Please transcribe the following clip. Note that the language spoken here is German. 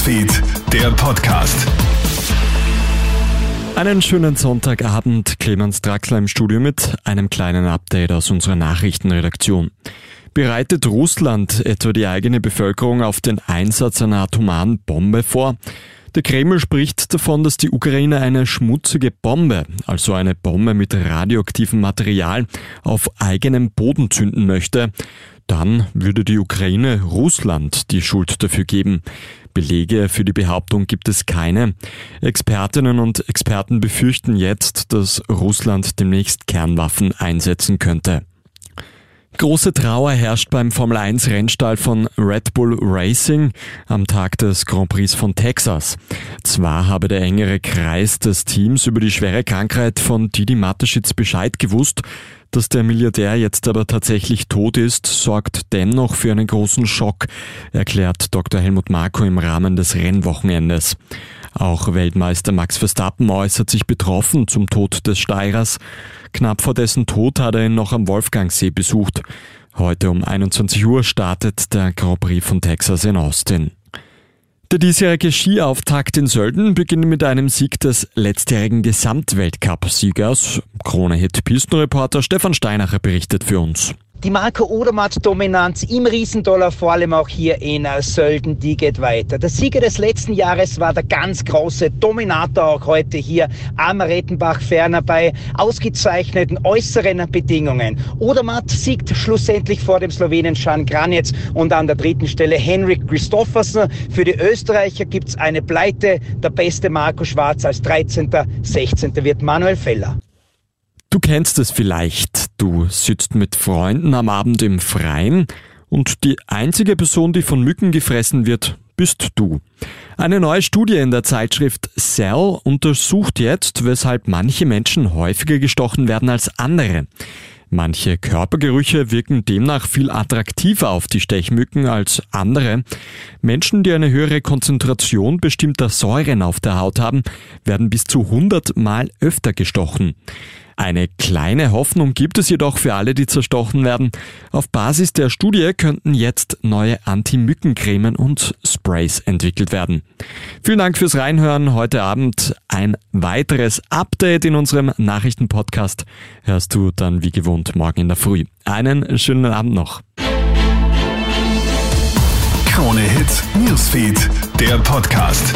Newsfeed, der Podcast. Einen schönen Sonntagabend, Clemens Draxler im Studio mit einem kleinen Update aus unserer Nachrichtenredaktion. Bereitet Russland etwa die eigene Bevölkerung auf den Einsatz einer atomaren Bombe vor? Der Kreml spricht davon, dass die Ukraine eine schmutzige Bombe, also eine Bombe mit radioaktivem Material, auf eigenem Boden zünden möchte. Dann würde die Ukraine Russland die Schuld dafür geben. Belege für die Behauptung gibt es keine. Expertinnen und Experten befürchten jetzt, dass Russland demnächst Kernwaffen einsetzen könnte. Große Trauer herrscht beim Formel 1 Rennstall von Red Bull Racing am Tag des Grand Prix von Texas. Zwar habe der engere Kreis des Teams über die schwere Krankheit von Didi Mateschitz Bescheid gewusst, dass der Milliardär jetzt aber tatsächlich tot ist, sorgt dennoch für einen großen Schock, erklärt Dr. Helmut Marko im Rahmen des Rennwochenendes. Auch Weltmeister Max Verstappen äußert sich betroffen zum Tod des Steirers. Knapp vor dessen Tod hat er ihn noch am Wolfgangsee besucht. Heute um 21 Uhr startet der Grand Prix von Texas in Austin. Der diesjährige Skiauftakt in Sölden beginnt mit einem Sieg des letztjährigen Gesamtweltcup-Siegers. Krone-Hit-Pistenreporter Stefan Steinacher berichtet für uns. Die Marco Odermatt-Dominanz im Riesendollar, vor allem auch hier in Sölden, die geht weiter. Der Sieger des letzten Jahres war der ganz große Dominator auch heute hier am Rettenbach ferner bei ausgezeichneten äußeren Bedingungen. Odermatt siegt schlussendlich vor dem Slowenen Jan Granitz und an der dritten Stelle Henrik Christoffersen. Für die Österreicher gibt's eine Pleite. Der beste Marco Schwarz als 13. 16. wird Manuel Feller. Du kennst es vielleicht. Du sitzt mit Freunden am Abend im Freien und die einzige Person, die von Mücken gefressen wird, bist du. Eine neue Studie in der Zeitschrift Cell untersucht jetzt, weshalb manche Menschen häufiger gestochen werden als andere. Manche Körpergerüche wirken demnach viel attraktiver auf die Stechmücken als andere. Menschen, die eine höhere Konzentration bestimmter Säuren auf der Haut haben, werden bis zu 100 Mal öfter gestochen. Eine kleine Hoffnung gibt es jedoch für alle, die zerstochen werden. Auf Basis der Studie könnten jetzt neue Anti-Mückencremen und Sprays entwickelt werden. Vielen Dank fürs Reinhören. Heute Abend ein weiteres Update in unserem Nachrichtenpodcast. Hörst du dann wie gewohnt morgen in der Früh. Einen schönen Abend noch. Krone Hits, Newsfeed, der Podcast.